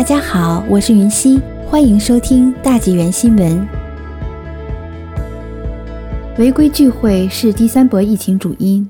大家好，我是云溪，欢迎收听大纪元新闻。违规聚会是第三波疫情主因。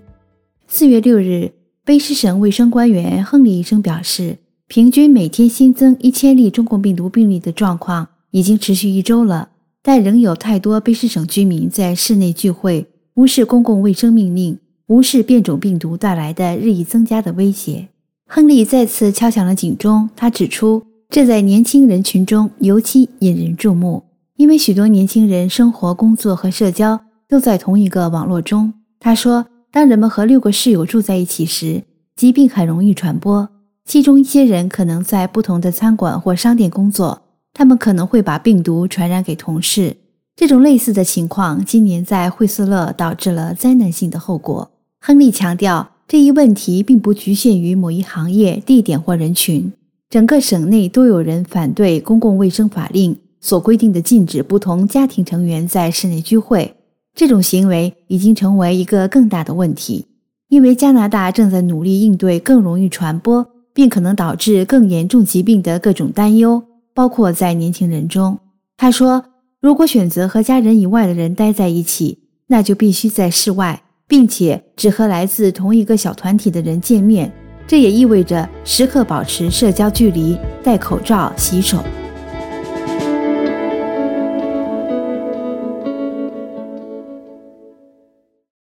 四月六日，卑诗省卫生官员亨利医生表示，平均每天新增一千例中共病毒病例的状况已经持续一周了，但仍有太多卑诗省居民在室内聚会，无视公共卫生命令，无视变种病毒带来的日益增加的威胁。亨利再次敲响了警钟，他指出，这在年轻人群中尤其引人注目，因为许多年轻人生活、工作和社交都在同一个网络中。他说。当人们和六个室友住在一起时，疾病很容易传播。其中一些人可能在不同的餐馆或商店工作，他们可能会把病毒传染给同事。这种类似的情况今年在惠斯勒导致了灾难性的后果。亨利强调，这一问题并不局限于某一行业、地点或人群，整个省内都有人反对公共卫生法令所规定的禁止不同家庭成员在室内聚会。这种行为已经成为一个更大的问题，因为加拿大正在努力应对更容易传播并可能导致更严重疾病的各种担忧，包括在年轻人中。他说：“如果选择和家人以外的人待在一起，那就必须在室外，并且只和来自同一个小团体的人见面。这也意味着时刻保持社交距离、戴口罩、洗手。”